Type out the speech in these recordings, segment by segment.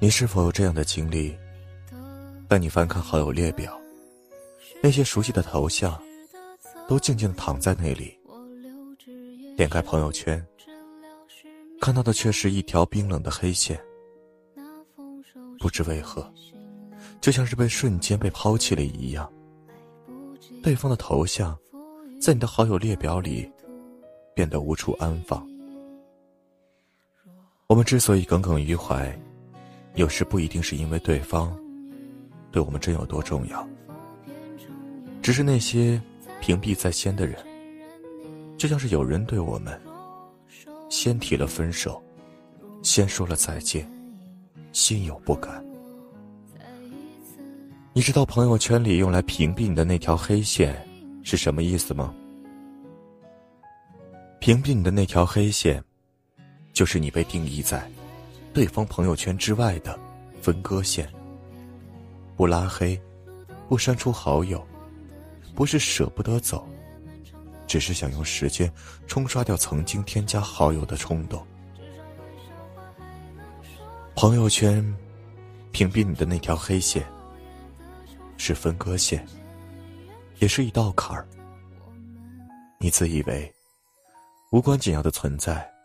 你是否有这样的经历？当你翻看好友列表，那些熟悉的头像，都静静的躺在那里。点开朋友圈，看到的却是一条冰冷的黑线。不知为何，就像是被瞬间被抛弃了一样。对方的头像，在你的好友列表里，变得无处安放。我们之所以耿耿于怀，有时不一定是因为对方对我们真有多重要，只是那些屏蔽在先的人，就像是有人对我们先提了分手，先说了再见，心有不甘。你知道朋友圈里用来屏蔽你的那条黑线是什么意思吗？屏蔽你的那条黑线。就是你被定义在对方朋友圈之外的分割线。不拉黑，不删除好友，不是舍不得走，只是想用时间冲刷掉曾经添加好友的冲动。朋友圈屏蔽你的那条黑线，是分割线，也是一道坎儿。你自以为无关紧要的存在。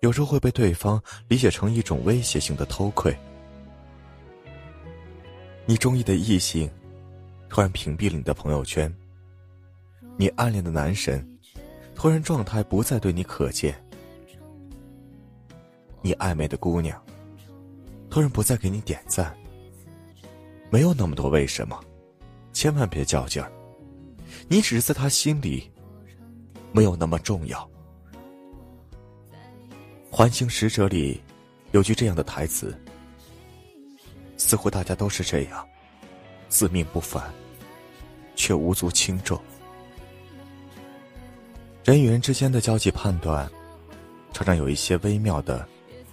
有时候会被对方理解成一种威胁性的偷窥。你中意的异性，突然屏蔽了你的朋友圈；你暗恋的男神，突然状态不再对你可见；你暧昧的姑娘，突然不再给你点赞。没有那么多为什么，千万别较劲儿。你只是在他心里，没有那么重要。《环形使者》里有句这样的台词：“似乎大家都是这样，自命不凡，却无足轻重。人与人之间的交际判断，常常有一些微妙的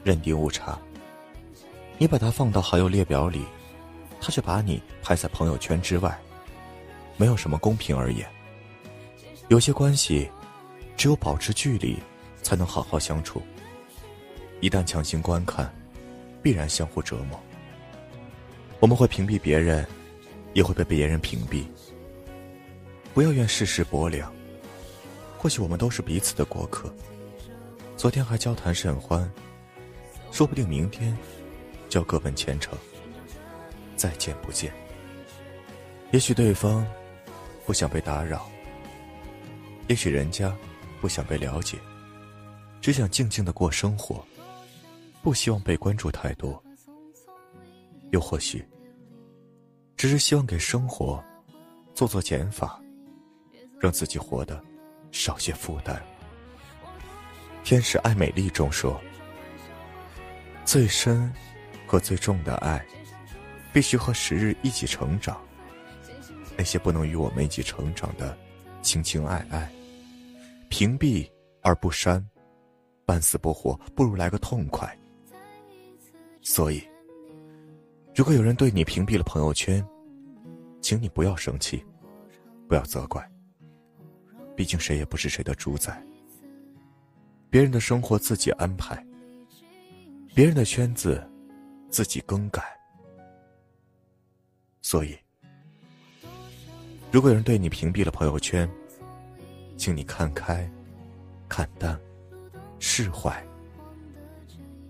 认定误差。你把它放到好友列表里，他却把你排在朋友圈之外，没有什么公平而言。有些关系，只有保持距离，才能好好相处。”一旦强行观看，必然相互折磨。我们会屏蔽别人，也会被别人屏蔽。不要怨世事薄凉，或许我们都是彼此的过客。昨天还交谈甚欢，说不定明天就要各奔前程，再见不见。也许对方不想被打扰，也许人家不想被了解，只想静静的过生活。不希望被关注太多，又或许，只是希望给生活做做减法，让自己活得少些负担。《天使爱美丽》中说：“最深和最重的爱，必须和时日一起成长。那些不能与我们一起成长的，情情爱爱，屏蔽而不删，半死不活，不如来个痛快。”所以，如果有人对你屏蔽了朋友圈，请你不要生气，不要责怪。毕竟谁也不是谁的主宰，别人的生活自己安排，别人的圈子自己更改。所以，如果有人对你屏蔽了朋友圈，请你看开、看淡、释怀。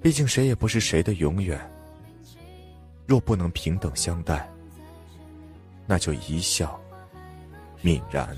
毕竟谁也不是谁的永远。若不能平等相待，那就一笑泯然。